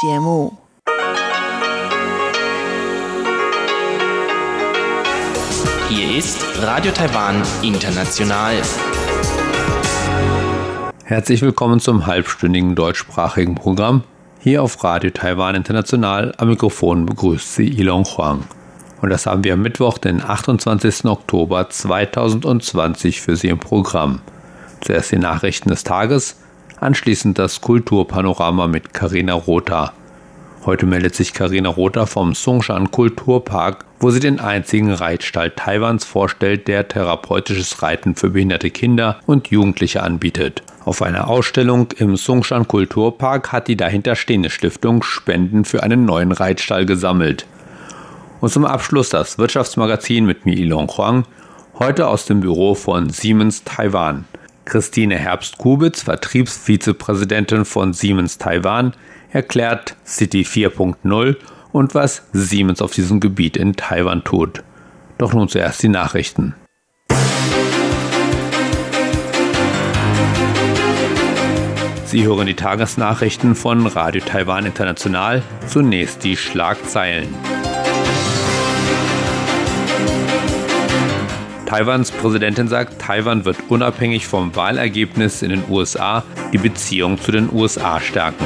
节目。Hier ist Radio Taiwan International. Herzlich willkommen zum halbstündigen deutschsprachigen Programm. Hier auf Radio Taiwan International am Mikrofon begrüßt Sie Ilon Huang. Und das haben wir am Mittwoch, den 28. Oktober 2020 für Sie im Programm. Zuerst die Nachrichten des Tages, anschließend das Kulturpanorama mit Karina Rotha. Heute meldet sich Karina Rotha vom Songshan Kulturpark, wo sie den einzigen Reitstall Taiwans vorstellt, der therapeutisches Reiten für behinderte Kinder und Jugendliche anbietet. Auf einer Ausstellung im Songshan Kulturpark hat die dahinterstehende Stiftung Spenden für einen neuen Reitstall gesammelt. Und zum Abschluss das Wirtschaftsmagazin mit mir Ilon Huang, heute aus dem Büro von Siemens Taiwan. Christine Herbst-Kubitz, Vertriebsvizepräsidentin von Siemens Taiwan, erklärt City 4.0 und was Siemens auf diesem Gebiet in Taiwan tut. Doch nun zuerst die Nachrichten. Sie hören die Tagesnachrichten von Radio Taiwan International. Zunächst die Schlagzeilen. Taiwans Präsidentin sagt, Taiwan wird unabhängig vom Wahlergebnis in den USA die Beziehung zu den USA stärken.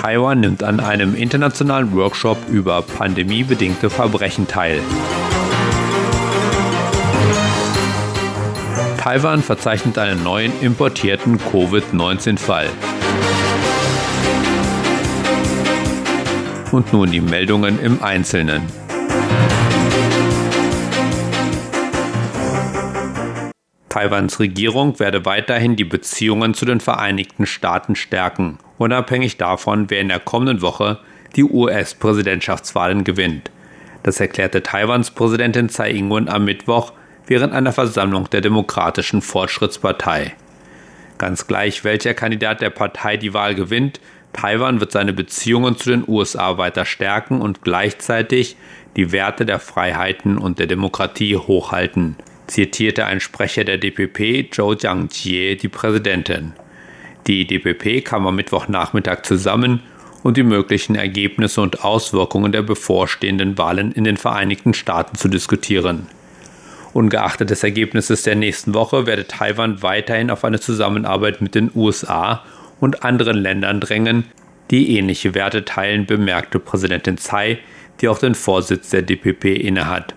Taiwan nimmt an einem internationalen Workshop über pandemiebedingte Verbrechen teil. Taiwan verzeichnet einen neuen importierten Covid-19-Fall. Und nun die Meldungen im Einzelnen. Taiwans Regierung werde weiterhin die Beziehungen zu den Vereinigten Staaten stärken, unabhängig davon, wer in der kommenden Woche die US-Präsidentschaftswahlen gewinnt. Das erklärte Taiwans Präsidentin Tsai Ing-wen am Mittwoch während einer Versammlung der Demokratischen Fortschrittspartei. Ganz gleich, welcher Kandidat der Partei die Wahl gewinnt, Taiwan wird seine Beziehungen zu den USA weiter stärken und gleichzeitig die Werte der Freiheiten und der Demokratie hochhalten, zitierte ein Sprecher der DPP, Zhou Jiangjie, die Präsidentin. Die DPP kam am Mittwochnachmittag zusammen, um die möglichen Ergebnisse und Auswirkungen der bevorstehenden Wahlen in den Vereinigten Staaten zu diskutieren. Ungeachtet des Ergebnisses der nächsten Woche werde Taiwan weiterhin auf eine Zusammenarbeit mit den USA und anderen Ländern drängen, die ähnliche Werte teilen, bemerkte Präsidentin Tsai, die auch den Vorsitz der DPP innehat.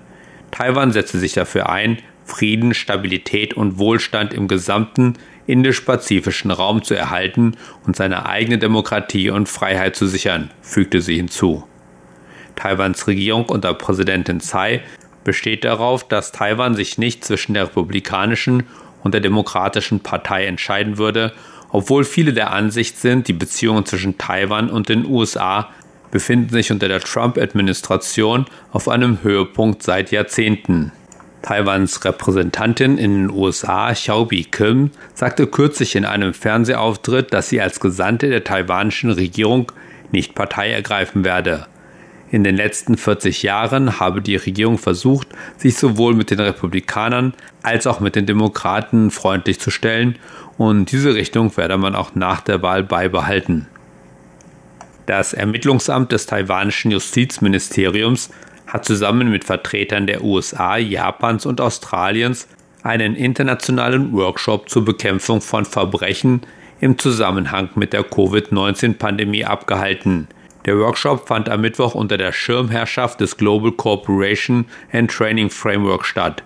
Taiwan setze sich dafür ein, Frieden, Stabilität und Wohlstand im gesamten indisch-pazifischen Raum zu erhalten und seine eigene Demokratie und Freiheit zu sichern, fügte sie hinzu. Taiwans Regierung unter Präsidentin Tsai besteht darauf, dass Taiwan sich nicht zwischen der republikanischen und der demokratischen Partei entscheiden würde, obwohl viele der Ansicht sind, die Beziehungen zwischen Taiwan und den USA befinden sich unter der Trump-Administration auf einem Höhepunkt seit Jahrzehnten. Taiwans Repräsentantin in den USA, Xiaobi Kim, sagte kürzlich in einem Fernsehauftritt, dass sie als Gesandte der taiwanischen Regierung nicht Partei ergreifen werde. In den letzten 40 Jahren habe die Regierung versucht, sich sowohl mit den Republikanern als auch mit den Demokraten freundlich zu stellen und diese Richtung werde man auch nach der Wahl beibehalten. Das Ermittlungsamt des taiwanischen Justizministeriums hat zusammen mit Vertretern der USA, Japans und Australiens einen internationalen Workshop zur Bekämpfung von Verbrechen im Zusammenhang mit der Covid-19-Pandemie abgehalten. Der Workshop fand am Mittwoch unter der Schirmherrschaft des Global Cooperation and Training Framework statt.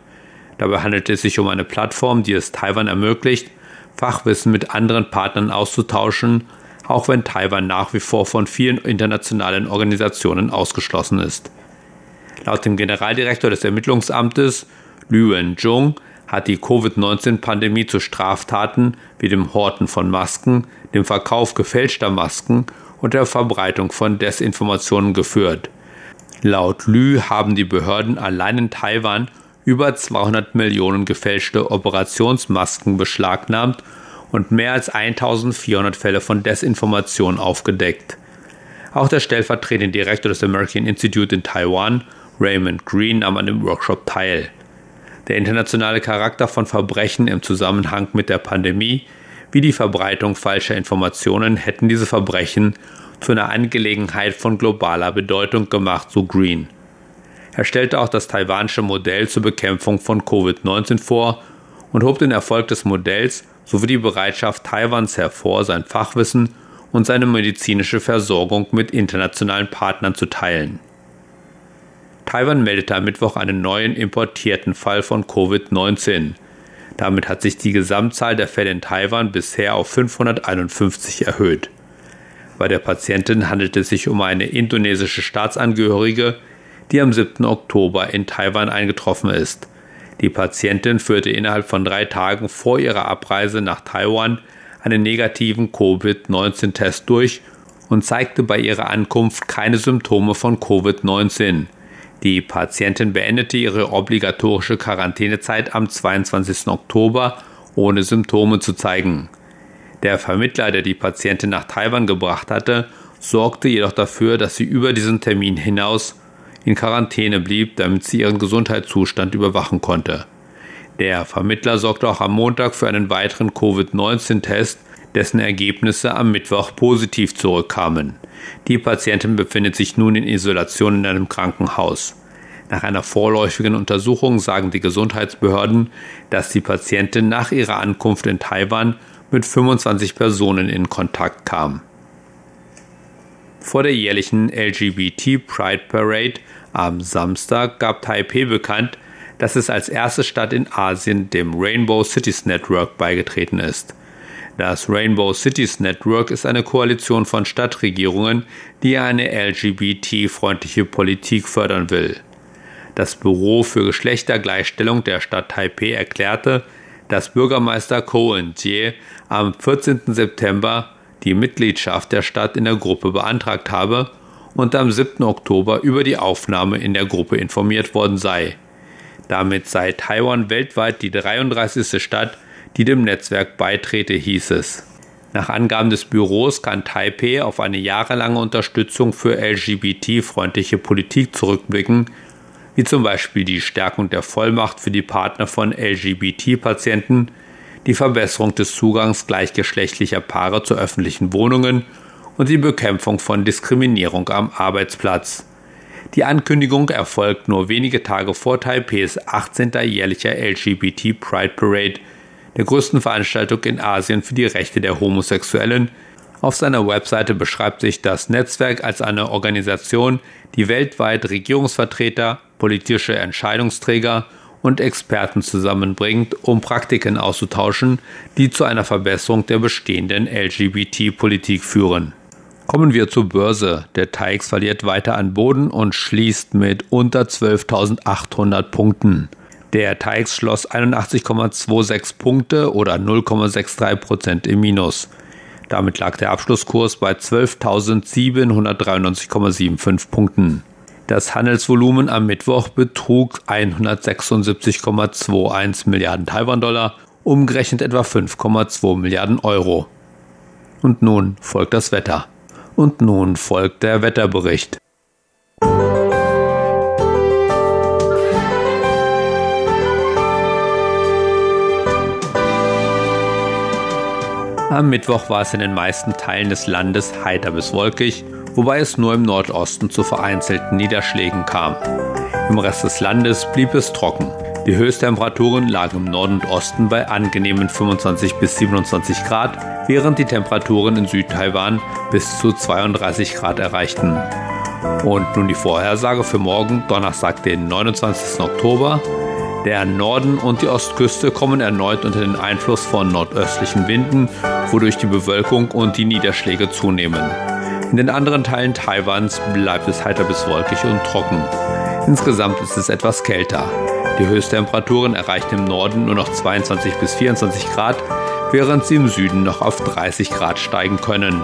Dabei handelt es sich um eine Plattform, die es Taiwan ermöglicht, Fachwissen mit anderen Partnern auszutauschen, auch wenn Taiwan nach wie vor von vielen internationalen Organisationen ausgeschlossen ist. Laut dem Generaldirektor des Ermittlungsamtes, Liu Wenjung, hat die Covid-19-Pandemie zu Straftaten wie dem Horten von Masken, dem Verkauf gefälschter Masken und der Verbreitung von Desinformationen geführt. Laut Lü haben die Behörden allein in Taiwan über 200 Millionen gefälschte Operationsmasken beschlagnahmt und mehr als 1400 Fälle von Desinformation aufgedeckt. Auch der stellvertretende Direktor des American Institute in Taiwan, Raymond Green, nahm an dem Workshop teil. Der internationale Charakter von Verbrechen im Zusammenhang mit der Pandemie wie die Verbreitung falscher Informationen hätten diese Verbrechen zu einer Angelegenheit von globaler Bedeutung gemacht, so Green. Er stellte auch das taiwanische Modell zur Bekämpfung von Covid-19 vor und hob den Erfolg des Modells sowie die Bereitschaft Taiwans hervor, sein Fachwissen und seine medizinische Versorgung mit internationalen Partnern zu teilen. Taiwan meldete am Mittwoch einen neuen importierten Fall von Covid-19. Damit hat sich die Gesamtzahl der Fälle in Taiwan bisher auf 551 erhöht. Bei der Patientin handelt es sich um eine indonesische Staatsangehörige, die am 7. Oktober in Taiwan eingetroffen ist. Die Patientin führte innerhalb von drei Tagen vor ihrer Abreise nach Taiwan einen negativen Covid-19-Test durch und zeigte bei ihrer Ankunft keine Symptome von Covid-19. Die Patientin beendete ihre obligatorische Quarantänezeit am 22. Oktober ohne Symptome zu zeigen. Der Vermittler, der die Patientin nach Taiwan gebracht hatte, sorgte jedoch dafür, dass sie über diesen Termin hinaus in Quarantäne blieb, damit sie ihren Gesundheitszustand überwachen konnte. Der Vermittler sorgte auch am Montag für einen weiteren Covid-19-Test, dessen Ergebnisse am Mittwoch positiv zurückkamen. Die Patientin befindet sich nun in Isolation in einem Krankenhaus. Nach einer vorläufigen Untersuchung sagen die Gesundheitsbehörden, dass die Patientin nach ihrer Ankunft in Taiwan mit 25 Personen in Kontakt kam. Vor der jährlichen LGBT Pride Parade am Samstag gab Taipei bekannt, dass es als erste Stadt in Asien dem Rainbow Cities Network beigetreten ist. Das Rainbow Cities Network ist eine Koalition von Stadtregierungen, die eine LGBT-freundliche Politik fördern will. Das Büro für Geschlechtergleichstellung der Stadt Taipei erklärte, dass Bürgermeister Cohen Jie am 14. September die Mitgliedschaft der Stadt in der Gruppe beantragt habe und am 7. Oktober über die Aufnahme in der Gruppe informiert worden sei. Damit sei Taiwan weltweit die 33. Stadt, die dem Netzwerk beitrete, hieß es. Nach Angaben des Büros kann Taipei auf eine jahrelange Unterstützung für LGBT-freundliche Politik zurückblicken, wie zum Beispiel die Stärkung der Vollmacht für die Partner von LGBT-Patienten, die Verbesserung des Zugangs gleichgeschlechtlicher Paare zu öffentlichen Wohnungen und die Bekämpfung von Diskriminierung am Arbeitsplatz. Die Ankündigung erfolgt nur wenige Tage vor Taipehs 18. jährlicher LGBT Pride Parade, der größten Veranstaltung in Asien für die Rechte der Homosexuellen. Auf seiner Webseite beschreibt sich das Netzwerk als eine Organisation, die weltweit Regierungsvertreter, politische Entscheidungsträger und Experten zusammenbringt, um Praktiken auszutauschen, die zu einer Verbesserung der bestehenden LGBT-Politik führen. Kommen wir zur Börse. Der TAIX verliert weiter an Boden und schließt mit unter 12.800 Punkten. Der TAIX schloss 81,26 Punkte oder 0,63 Prozent im Minus. Damit lag der Abschlusskurs bei 12.793,75 Punkten. Das Handelsvolumen am Mittwoch betrug 176,21 Milliarden Taiwan-Dollar, umgerechnet etwa 5,2 Milliarden Euro. Und nun folgt das Wetter. Und nun folgt der Wetterbericht. Am Mittwoch war es in den meisten Teilen des Landes heiter bis wolkig, wobei es nur im Nordosten zu vereinzelten Niederschlägen kam. Im Rest des Landes blieb es trocken. Die Höchsttemperaturen lagen im Norden und Osten bei angenehmen 25 bis 27 Grad, während die Temperaturen in Südtaiwan bis zu 32 Grad erreichten. Und nun die Vorhersage für morgen, Donnerstag, den 29. Oktober. Der Norden und die Ostküste kommen erneut unter den Einfluss von nordöstlichen Winden, wodurch die Bewölkung und die Niederschläge zunehmen. In den anderen Teilen Taiwans bleibt es heiter bis wolkig und trocken. Insgesamt ist es etwas kälter. Die Höchsttemperaturen erreichen im Norden nur noch 22 bis 24 Grad, während sie im Süden noch auf 30 Grad steigen können.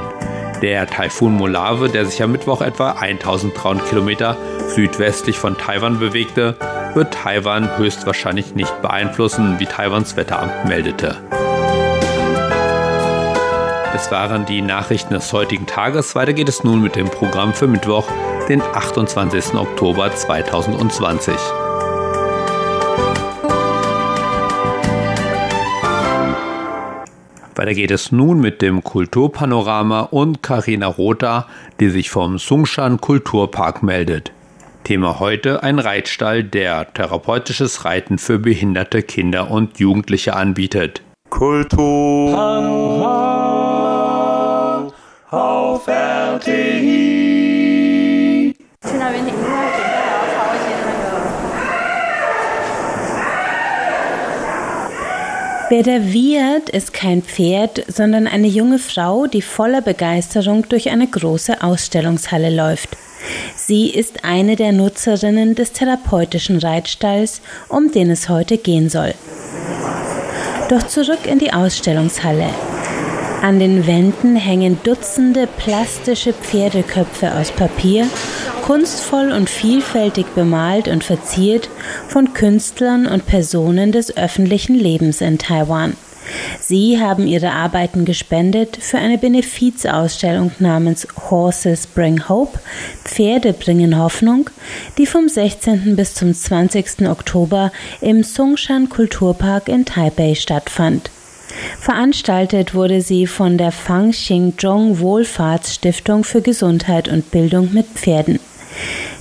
Der Taifun Molave, der sich am Mittwoch etwa 1300 Kilometer südwestlich von Taiwan bewegte, wird Taiwan höchstwahrscheinlich nicht beeinflussen, wie Taiwans Wetteramt meldete. Das waren die Nachrichten des heutigen Tages. Weiter geht es nun mit dem Programm für Mittwoch, den 28. Oktober 2020. Weiter geht es nun mit dem Kulturpanorama und Karina Rotha, die sich vom Sungshan Kulturpark meldet. Thema heute ein Reitstall, der therapeutisches Reiten für behinderte Kinder und Jugendliche anbietet. Kultur auf RTI. Wer da wiehert, ist kein Pferd, sondern eine junge Frau, die voller Begeisterung durch eine große Ausstellungshalle läuft. Sie ist eine der Nutzerinnen des therapeutischen Reitstalls, um den es heute gehen soll. Doch zurück in die Ausstellungshalle. An den Wänden hängen Dutzende plastische Pferdeköpfe aus Papier, kunstvoll und vielfältig bemalt und verziert von Künstlern und Personen des öffentlichen Lebens in Taiwan. Sie haben ihre Arbeiten gespendet für eine Benefizausstellung namens Horses Bring Hope, Pferde bringen Hoffnung, die vom 16. bis zum 20. Oktober im Songshan Kulturpark in Taipei stattfand. Veranstaltet wurde sie von der Fang Xingzhong Wohlfahrtsstiftung für Gesundheit und Bildung mit Pferden.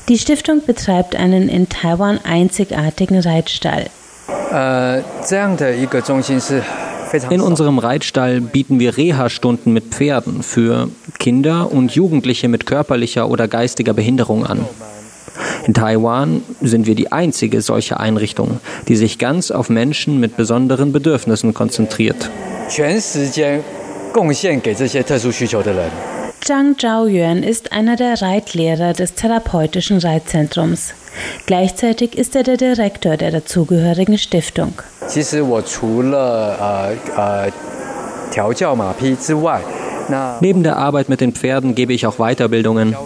Die Stiftung betreibt einen in Taiwan einzigartigen Reitstall. Äh, in unserem Reitstall bieten wir Reha-Stunden mit Pferden für Kinder und Jugendliche mit körperlicher oder geistiger Behinderung an. In Taiwan sind wir die einzige solche Einrichtung, die sich ganz auf Menschen mit besonderen Bedürfnissen konzentriert. Zhang Zhaoyuan ist einer der Reitlehrer des therapeutischen Reitzentrums. Gleichzeitig ist er der Direktor der dazugehörigen Stiftung. Neben der Arbeit mit den Pferden gebe ich auch Weiterbildungen.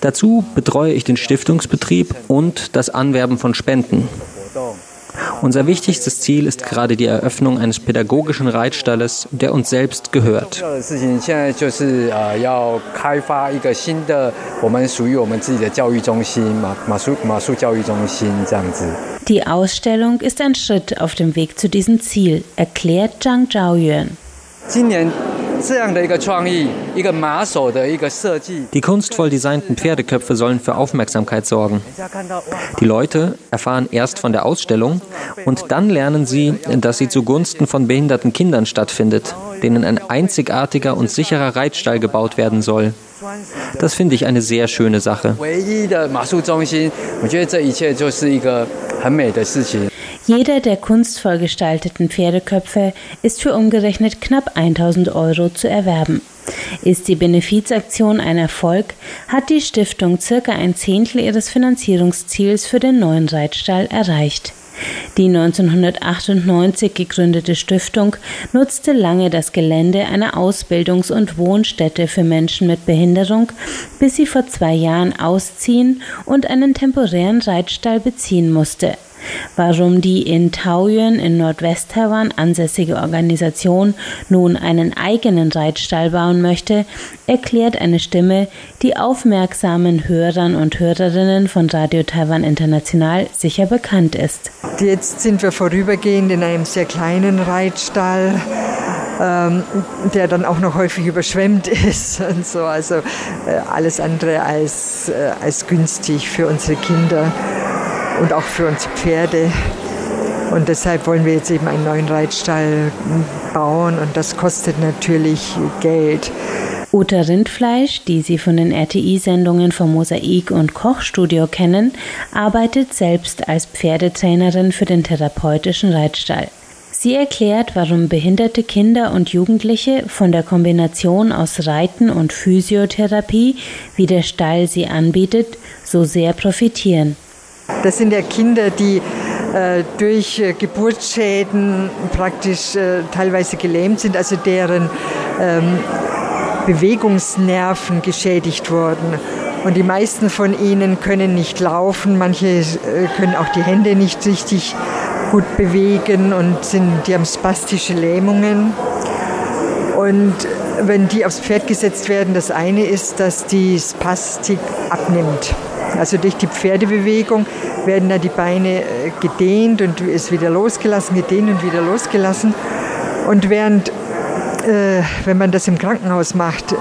Dazu betreue ich den Stiftungsbetrieb und das Anwerben von Spenden. Unser wichtigstes Ziel ist gerade die Eröffnung eines pädagogischen Reitstalles, der uns selbst gehört. Die Ausstellung ist ein Schritt auf dem Weg zu diesem Ziel, erklärt Zhang Zhaoyuan. Die kunstvoll designten Pferdeköpfe sollen für Aufmerksamkeit sorgen. Die Leute erfahren erst von der Ausstellung und dann lernen sie, dass sie zugunsten von behinderten Kindern stattfindet, denen ein einzigartiger und sicherer Reitstall gebaut werden soll. Das finde ich eine sehr schöne Sache. Jeder der kunstvoll gestalteten Pferdeköpfe ist für umgerechnet knapp 1000 Euro zu erwerben. Ist die Benefizaktion ein Erfolg, hat die Stiftung circa ein Zehntel ihres Finanzierungsziels für den neuen Reitstall erreicht. Die 1998 gegründete Stiftung nutzte lange das Gelände einer Ausbildungs- und Wohnstätte für Menschen mit Behinderung, bis sie vor zwei Jahren ausziehen und einen temporären Reitstall beziehen musste. Warum die in Taoyuan in Nordwest-Taiwan ansässige Organisation nun einen eigenen Reitstall bauen möchte, erklärt eine Stimme, die aufmerksamen Hörern und Hörerinnen von Radio Taiwan International sicher bekannt ist. Jetzt sind wir vorübergehend in einem sehr kleinen Reitstall. Ähm, der dann auch noch häufig überschwemmt ist und so. Also äh, alles andere als, äh, als günstig für unsere Kinder und auch für uns Pferde. Und deshalb wollen wir jetzt eben einen neuen Reitstall bauen und das kostet natürlich Geld. Uta Rindfleisch, die Sie von den RTI-Sendungen vom Mosaik und Kochstudio kennen, arbeitet selbst als Pferdetrainerin für den therapeutischen Reitstall. Sie erklärt, warum behinderte Kinder und Jugendliche von der Kombination aus Reiten und Physiotherapie, wie der Stall sie anbietet, so sehr profitieren. Das sind ja Kinder, die äh, durch äh, Geburtsschäden praktisch äh, teilweise gelähmt sind, also deren ähm, Bewegungsnerven geschädigt wurden. Und die meisten von ihnen können nicht laufen, manche können auch die Hände nicht richtig gut bewegen und sind, die haben spastische Lähmungen. Und wenn die aufs Pferd gesetzt werden, das eine ist, dass die Spastik abnimmt. Also durch die Pferdebewegung werden da die Beine äh, gedehnt und ist wieder losgelassen, gedehnt und wieder losgelassen. Und während äh, wenn man das im Krankenhaus macht,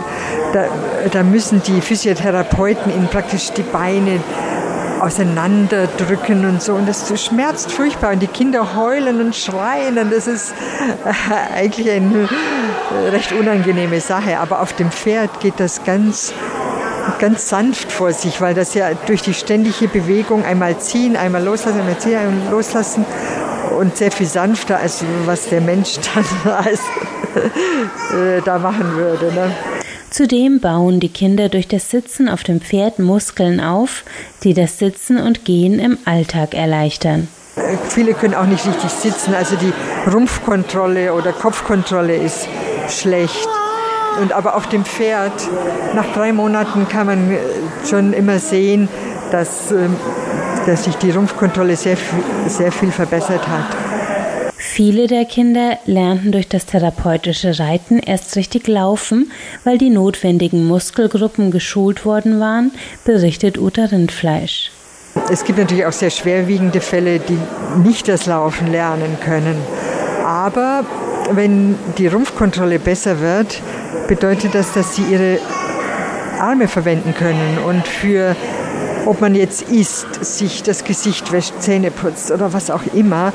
da, da müssen die Physiotherapeuten ihnen praktisch die Beine auseinanderdrücken und so. Und das schmerzt furchtbar. Und die Kinder heulen und schreien. Und das ist äh, eigentlich eine recht unangenehme Sache. Aber auf dem Pferd geht das ganz, ganz sanft vor sich, weil das ja durch die ständige Bewegung einmal ziehen, einmal loslassen, einmal ziehen, einmal loslassen und sehr viel sanfter, als was der Mensch dann als, äh, da machen würde. Ne? Zudem bauen die Kinder durch das Sitzen auf dem Pferd Muskeln auf, die das Sitzen und Gehen im Alltag erleichtern. Viele können auch nicht richtig sitzen, also die Rumpfkontrolle oder Kopfkontrolle ist schlecht. Und aber auf dem Pferd, nach drei Monaten kann man schon immer sehen, dass, ähm, dass sich die Rumpfkontrolle sehr, sehr viel verbessert hat. Viele der Kinder lernten durch das therapeutische Reiten erst richtig laufen, weil die notwendigen Muskelgruppen geschult worden waren, berichtet Uta Rindfleisch. Es gibt natürlich auch sehr schwerwiegende Fälle, die nicht das Laufen lernen können. Aber wenn die Rumpfkontrolle besser wird, bedeutet das, dass sie ihre Arme verwenden können und für ob man jetzt isst, sich das Gesicht wäscht, Zähne putzt oder was auch immer,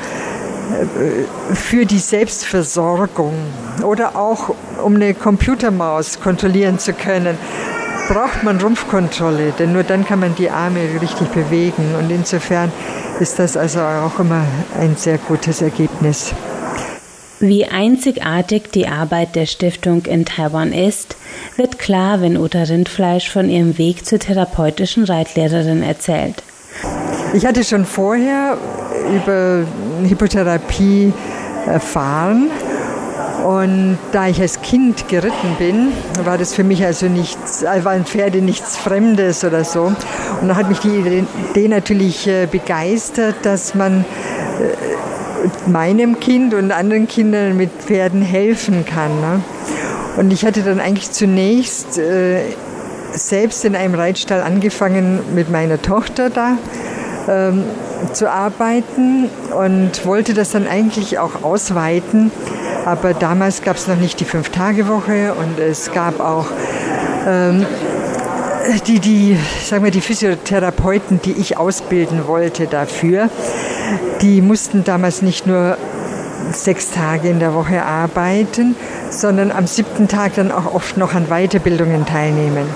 für die Selbstversorgung oder auch um eine Computermaus kontrollieren zu können, braucht man Rumpfkontrolle, denn nur dann kann man die Arme richtig bewegen. Und insofern ist das also auch immer ein sehr gutes Ergebnis. Wie einzigartig die Arbeit der Stiftung in Taiwan ist, wird klar, wenn Uta Rindfleisch von ihrem Weg zur therapeutischen Reitlehrerin erzählt. Ich hatte schon vorher über Hypotherapie erfahren. Und da ich als Kind geritten bin, war das für mich also nichts, äh, waren Pferde nichts Fremdes oder so. Und da hat mich die Idee natürlich äh, begeistert, dass man äh, meinem Kind und anderen Kindern mit Pferden helfen kann. Ne? Und ich hatte dann eigentlich zunächst selbst in einem Reitstall angefangen mit meiner Tochter da ähm, zu arbeiten und wollte das dann eigentlich auch ausweiten. Aber damals gab es noch nicht die Fünf-Tage-Woche und es gab auch ähm, die, die, sagen wir, die Physiotherapeuten, die ich ausbilden wollte dafür, die mussten damals nicht nur sechs Tage in der Woche arbeiten, sondern am siebten Tag dann auch oft noch an Weiterbildungen teilnehmen.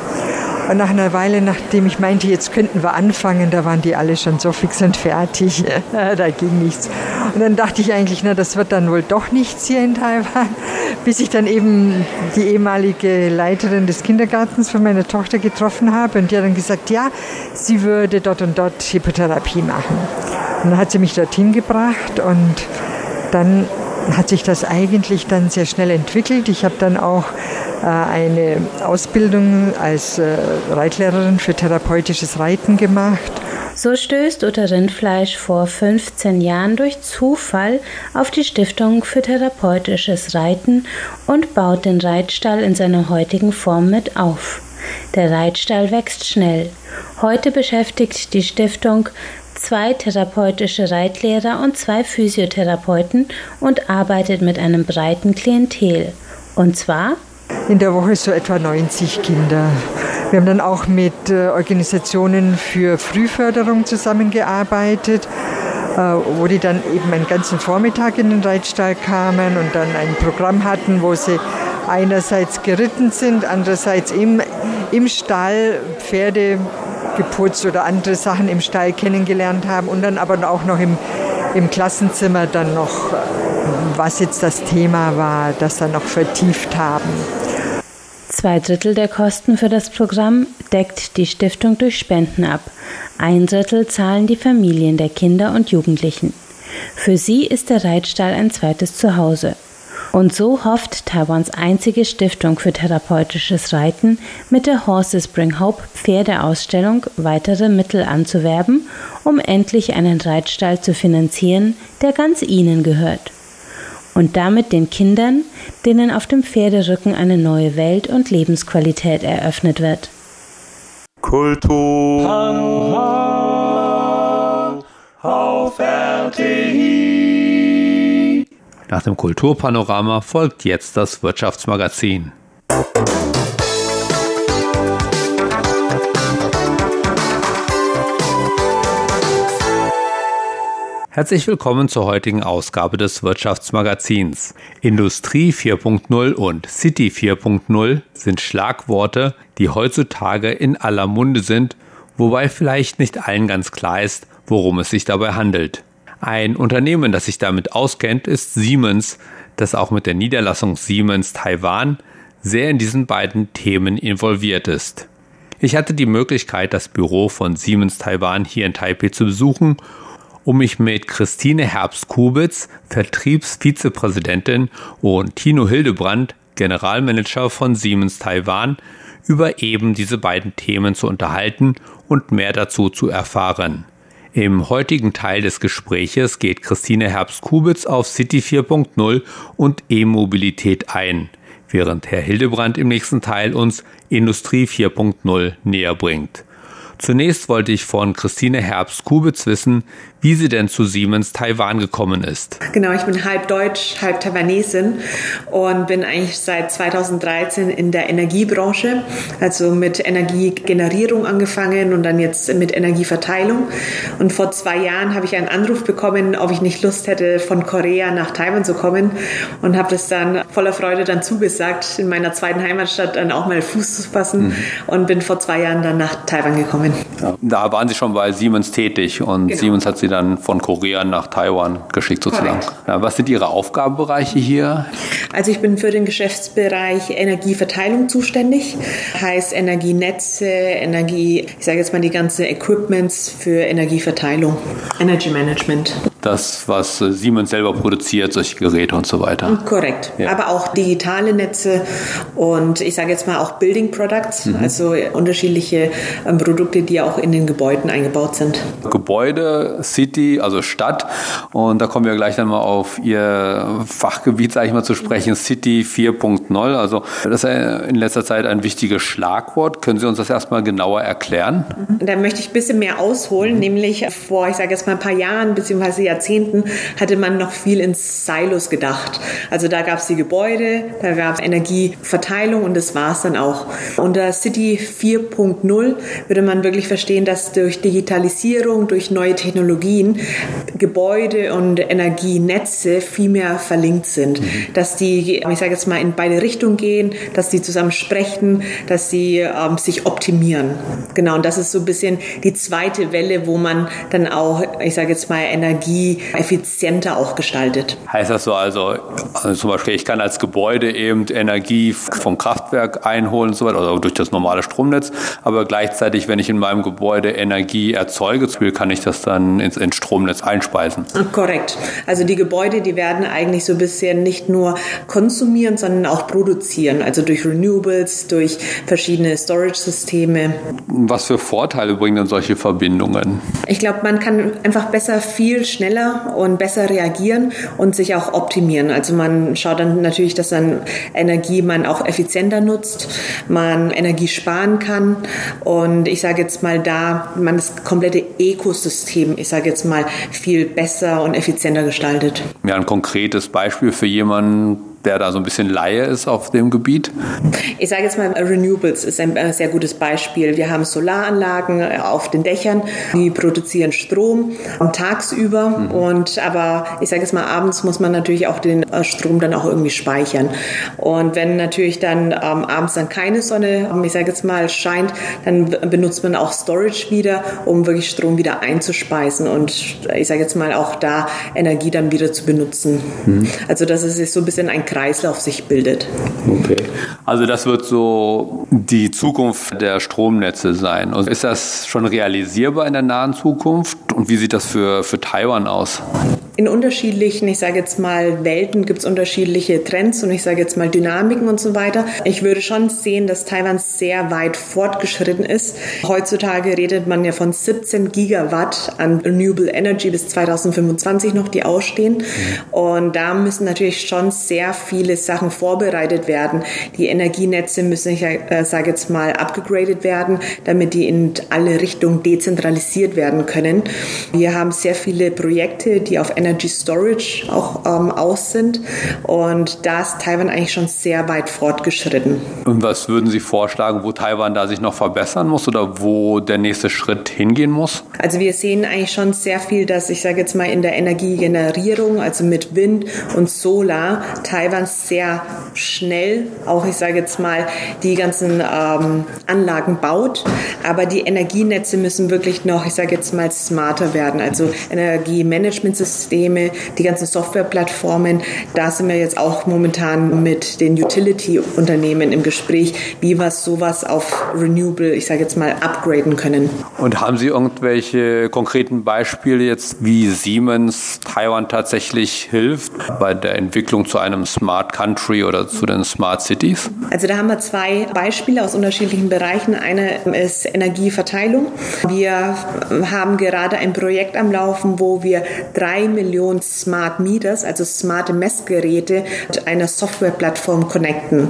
Und nach einer Weile, nachdem ich meinte, jetzt könnten wir anfangen, da waren die alle schon so fix und fertig. da ging nichts. Und dann dachte ich eigentlich, na, das wird dann wohl doch nichts hier in Taiwan, bis ich dann eben die ehemalige Leiterin des Kindergartens von meiner Tochter getroffen habe und die hat dann gesagt, ja, sie würde dort und dort Hypotherapie machen. Und dann hat sie mich dorthin gebracht und dann hat sich das eigentlich dann sehr schnell entwickelt. Ich habe dann auch äh, eine Ausbildung als äh, Reitlehrerin für therapeutisches Reiten gemacht. So stößt Uta Rindfleisch vor 15 Jahren durch Zufall auf die Stiftung für therapeutisches Reiten und baut den Reitstall in seiner heutigen Form mit auf. Der Reitstall wächst schnell. Heute beschäftigt die Stiftung zwei therapeutische Reitlehrer und zwei Physiotherapeuten und arbeitet mit einem breiten Klientel. Und zwar in der Woche so etwa 90 Kinder. Wir haben dann auch mit äh, Organisationen für Frühförderung zusammengearbeitet, äh, wo die dann eben einen ganzen Vormittag in den Reitstall kamen und dann ein Programm hatten, wo sie einerseits geritten sind, andererseits im, im Stall Pferde geputzt oder andere Sachen im Stall kennengelernt haben und dann aber auch noch im, im Klassenzimmer dann noch was jetzt das Thema war, das dann noch vertieft haben. Zwei Drittel der Kosten für das Programm deckt die Stiftung durch Spenden ab. Ein Drittel zahlen die Familien der Kinder und Jugendlichen. Für sie ist der Reitstall ein zweites Zuhause. Und so hofft Taiwans einzige Stiftung für therapeutisches Reiten mit der Horses Bring Hope Pferdeausstellung weitere Mittel anzuwerben, um endlich einen Reitstall zu finanzieren, der ganz ihnen gehört und damit den Kindern, denen auf dem Pferderücken eine neue Welt und Lebensqualität eröffnet wird. Kultur auf RTI. Nach dem Kulturpanorama folgt jetzt das Wirtschaftsmagazin. Herzlich willkommen zur heutigen Ausgabe des Wirtschaftsmagazins. Industrie 4.0 und City 4.0 sind Schlagworte, die heutzutage in aller Munde sind, wobei vielleicht nicht allen ganz klar ist, worum es sich dabei handelt. Ein Unternehmen, das sich damit auskennt, ist Siemens, das auch mit der Niederlassung Siemens Taiwan sehr in diesen beiden Themen involviert ist. Ich hatte die Möglichkeit, das Büro von Siemens Taiwan hier in Taipei zu besuchen um mich mit Christine Herbst-Kubitz, Vertriebsvizepräsidentin, und Tino Hildebrand, Generalmanager von Siemens Taiwan, über eben diese beiden Themen zu unterhalten und mehr dazu zu erfahren. Im heutigen Teil des Gespräches geht Christine Herbst-Kubitz auf City 4.0 und E-Mobilität ein, während Herr Hildebrand im nächsten Teil uns Industrie 4.0 näher bringt. Zunächst wollte ich von Christine Herbst-Kubitz wissen, wie sie denn zu Siemens Taiwan gekommen ist. Genau, ich bin halb Deutsch, halb Taiwanesin und bin eigentlich seit 2013 in der Energiebranche, also mit Energiegenerierung angefangen und dann jetzt mit Energieverteilung. Und vor zwei Jahren habe ich einen Anruf bekommen, ob ich nicht Lust hätte, von Korea nach Taiwan zu kommen und habe das dann voller Freude dann zugesagt, in meiner zweiten Heimatstadt dann auch mal Fuß zu fassen mhm. und bin vor zwei Jahren dann nach Taiwan gekommen. Ja, da waren Sie schon bei Siemens tätig und genau. Siemens hat Sie dann von Korea nach Taiwan geschickt sozusagen. Ja, was sind Ihre Aufgabenbereiche hier? Also ich bin für den Geschäftsbereich Energieverteilung zuständig, heißt Energienetze, Energie, ich sage jetzt mal die ganzen Equipments für Energieverteilung, Energy Management das, was Siemens selber produziert, solche Geräte und so weiter. Korrekt. Ja. Aber auch digitale Netze und ich sage jetzt mal auch Building Products, mhm. also unterschiedliche ähm, Produkte, die auch in den Gebäuden eingebaut sind. Gebäude, City, also Stadt. Und da kommen wir gleich dann mal auf Ihr Fachgebiet, sage ich mal, zu sprechen. City 4.0. Also das ist in letzter Zeit ein wichtiges Schlagwort. Können Sie uns das erstmal genauer erklären? Da möchte ich ein bisschen mehr ausholen, mhm. nämlich vor, ich sage jetzt mal ein paar Jahren, beziehungsweise Jahrzehnten hatte man noch viel in Silos gedacht. Also da gab es die Gebäude, da gab es Energieverteilung und das war es dann auch. Unter City 4.0 würde man wirklich verstehen, dass durch Digitalisierung, durch neue Technologien Gebäude und Energienetze viel mehr verlinkt sind. Mhm. Dass die, ich sage jetzt mal, in beide Richtungen gehen, dass die zusammen sprechen, dass sie ähm, sich optimieren. Genau, und das ist so ein bisschen die zweite Welle, wo man dann auch, ich sage jetzt mal, Energie effizienter auch gestaltet. Heißt das so also, also zum Beispiel, ich kann als Gebäude eben Energie vom Kraftwerk einholen und so weiter, oder durch das normale Stromnetz, aber gleichzeitig, wenn ich in meinem Gebäude Energie erzeuge, kann ich das dann ins, ins Stromnetz einspeisen. Korrekt. Also die Gebäude, die werden eigentlich so ein bisschen nicht nur konsumieren, sondern auch produzieren, also durch Renewables, durch verschiedene Storage-Systeme. Was für Vorteile bringen denn solche Verbindungen? Ich glaube, man kann einfach besser viel schneller schneller und besser reagieren und sich auch optimieren. Also man schaut dann natürlich, dass dann Energie man auch effizienter nutzt, man Energie sparen kann und ich sage jetzt mal da, man das komplette Ökosystem, ich sage jetzt mal, viel besser und effizienter gestaltet. Ja, ein konkretes Beispiel für jemanden, der da so ein bisschen Laie ist auf dem Gebiet? Ich sage jetzt mal, Renewables ist ein äh, sehr gutes Beispiel. Wir haben Solaranlagen äh, auf den Dächern, die produzieren Strom tagsüber mhm. und aber ich sage jetzt mal, abends muss man natürlich auch den äh, Strom dann auch irgendwie speichern. Und wenn natürlich dann ähm, abends dann keine Sonne, ich sage jetzt mal, scheint, dann benutzt man auch Storage wieder, um wirklich Strom wieder einzuspeisen und ich sage jetzt mal auch da Energie dann wieder zu benutzen. Mhm. Also das ist so ein bisschen ein Kreislauf sich bildet. Okay. Also das wird so die Zukunft der Stromnetze sein. Und ist das schon realisierbar in der nahen Zukunft? Und wie sieht das für, für Taiwan aus? In unterschiedlichen, ich sage jetzt mal, Welten gibt es unterschiedliche Trends und ich sage jetzt mal Dynamiken und so weiter. Ich würde schon sehen, dass Taiwan sehr weit fortgeschritten ist. Heutzutage redet man ja von 17 Gigawatt an Renewable Energy bis 2025 noch, die ausstehen. Mhm. Und da müssen natürlich schon sehr viele Sachen vorbereitet werden. Die Energienetze müssen, ich äh, sage jetzt mal, abgegradet werden, damit die in alle Richtungen dezentralisiert werden können. Wir haben sehr viele Projekte, die auf Energie Energy Storage auch ähm, aus sind. Und da ist Taiwan eigentlich schon sehr weit fortgeschritten. Und was würden Sie vorschlagen, wo Taiwan da sich noch verbessern muss oder wo der nächste Schritt hingehen muss? Also wir sehen eigentlich schon sehr viel, dass ich sage jetzt mal in der Energiegenerierung, also mit Wind und Solar, Taiwan sehr schnell, auch ich sage jetzt mal, die ganzen ähm, Anlagen baut. Aber die Energienetze müssen wirklich noch, ich sage jetzt mal, smarter werden. Also Energiemanagementsysteme, die ganzen Softwareplattformen, da sind wir jetzt auch momentan mit den Utility-Unternehmen im Gespräch, wie wir sowas auf Renewable, ich sage jetzt mal, upgraden können. Und haben Sie irgendwelche konkreten Beispiele jetzt, wie Siemens Taiwan tatsächlich hilft bei der Entwicklung zu einem Smart Country oder zu den Smart Cities? Also da haben wir zwei Beispiele aus unterschiedlichen Bereichen. Eine ist Energieverteilung. Wir haben gerade ein Projekt am Laufen, wo wir drei Millionen Smart Meters, also smarte Messgeräte, mit einer Softwareplattform connecten.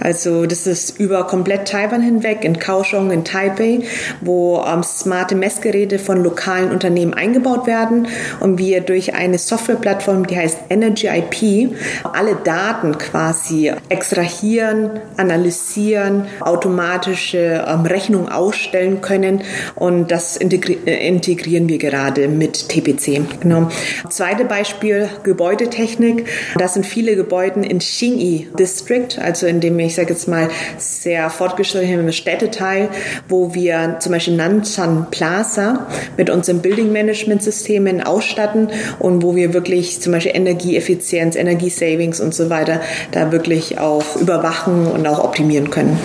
Also das ist über komplett Taiwan hinweg, in Kaohsiung, in Taipei, wo ähm, smarte Messgeräte von lokalen Unternehmen eingebaut werden und wir durch eine Softwareplattform, die heißt Energy IP, alle Daten quasi extrahieren, analysieren, automatische ähm, Rechnungen ausstellen können und das integri äh, integrieren wir gerade mit TPC. Genau. Zweite Beispiel Gebäudetechnik. Das sind viele Gebäude in Xinyi District, also in dem ich sage jetzt mal sehr fortgeschrittenen Städteteil, wo wir zum Beispiel Nanshan Plaza mit unseren Building Management Systemen ausstatten und wo wir wirklich zum Beispiel Energieeffizienz, Energiesavings und so weiter da wirklich auch überwachen und auch optimieren können.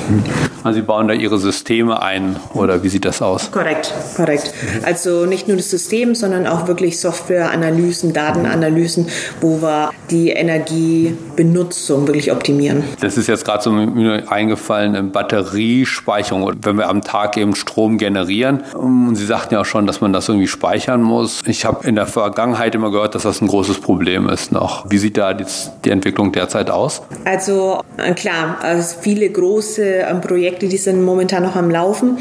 Also Sie bauen da Ihre Systeme ein oder wie sieht das aus? Korrekt, korrekt. Also nicht nur das System, sondern auch wirklich Softwareanalysen, Datenanalysen, wo wir die Energiebenutzung wirklich optimieren. Das ist jetzt gerade so mir eingefallen in Batteriespeicherung. Wenn wir am Tag eben Strom generieren, und Sie sagten ja auch schon, dass man das irgendwie speichern muss. Ich habe in der Vergangenheit immer gehört, dass das ein großes Problem ist noch. Wie sieht da die, die Entwicklung derzeit aus? Also äh, klar, also viele große ähm, Projekte, die sind momentan noch am Laufen.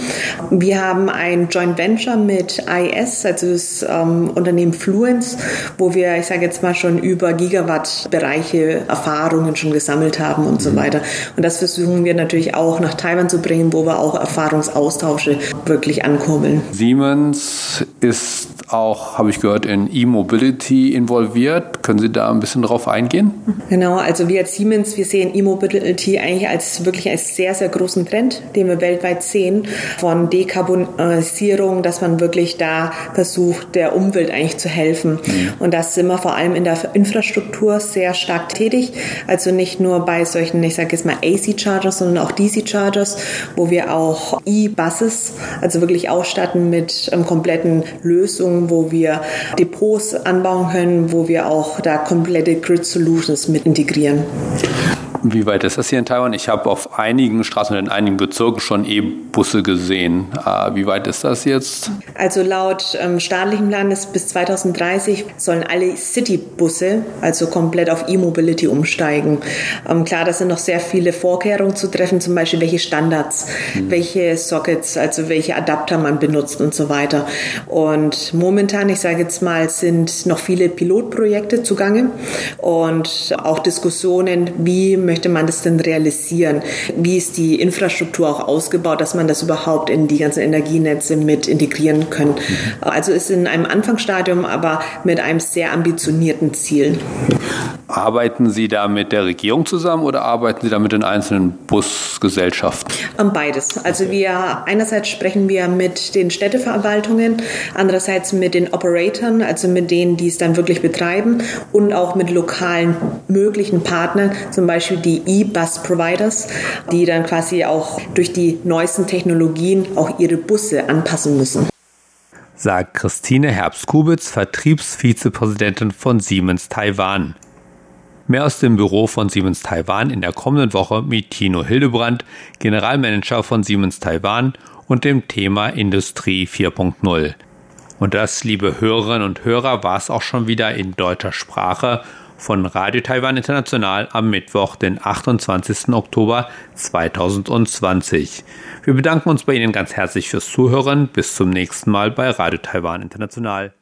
Wir haben ein Joint Venture mit IS, also das ähm, Unternehmen Fluence, wo wir, ich sage jetzt mal, schon über Gigawatt-Bereiche Erfahrungen schon gesammelt haben und so mhm. weiter. Und das versuchen wir natürlich auch nach Taiwan zu bringen, wo wir auch Erfahrungsaustausche wirklich ankurbeln. Siemens ist auch, habe ich gehört, in E-Mobility involviert. Können Sie da ein bisschen drauf eingehen? Genau, also wir als Siemens, wir sehen E-Mobility eigentlich als wirklich als sehr, sehr großen Trend, den wir weltweit sehen, von Dekarbonisierung, dass man wirklich da versucht, der Umwelt eigentlich zu helfen. Mhm. Und das sind wir vor allem in der Infrastruktur sehr stark tätig. Also nicht nur bei solchen, ich sage jetzt mal AC-Chargers, sondern auch DC-Chargers, wo wir auch E-Buses, also wirklich ausstatten mit ähm, kompletten Lösungen, wo wir Depots anbauen können, wo wir auch da komplette Grid Solutions mit integrieren. Wie weit ist das hier in Taiwan? Ich habe auf einigen Straßen und in einigen Bezirken schon E-Busse gesehen. Äh, wie weit ist das jetzt? Also laut ähm, staatlichem Plan ist bis 2030 sollen alle City-Busse also komplett auf E-Mobility umsteigen. Ähm, klar, da sind noch sehr viele Vorkehrungen zu treffen, zum Beispiel welche Standards, hm. welche Sockets, also welche Adapter man benutzt und so weiter. Und momentan, ich sage jetzt mal, sind noch viele Pilotprojekte zugange und auch Diskussionen, wie möchte man das denn realisieren? Wie ist die Infrastruktur auch ausgebaut, dass man das überhaupt in die ganzen Energienetze mit integrieren kann? Also ist in einem Anfangsstadium, aber mit einem sehr ambitionierten Ziel. Arbeiten Sie da mit der Regierung zusammen oder arbeiten Sie da mit den einzelnen Busgesellschaften? Ähm, beides. Also wir einerseits sprechen wir mit den Städteverwaltungen, andererseits mit den Operatoren, also mit denen, die es dann wirklich betreiben und auch mit lokalen möglichen Partnern, zum Beispiel die E-Bus-Providers, die dann quasi auch durch die neuesten Technologien auch ihre Busse anpassen müssen sagt Christine Herbst-Kubitz, Vertriebsvizepräsidentin von Siemens Taiwan. Mehr aus dem Büro von Siemens Taiwan in der kommenden Woche mit Tino Hildebrand, Generalmanager von Siemens Taiwan und dem Thema Industrie 4.0. Und das, liebe Hörerinnen und Hörer, war es auch schon wieder in deutscher Sprache von Radio Taiwan International am Mittwoch, den 28. Oktober 2020. Wir bedanken uns bei Ihnen ganz herzlich fürs Zuhören. Bis zum nächsten Mal bei Radio Taiwan International.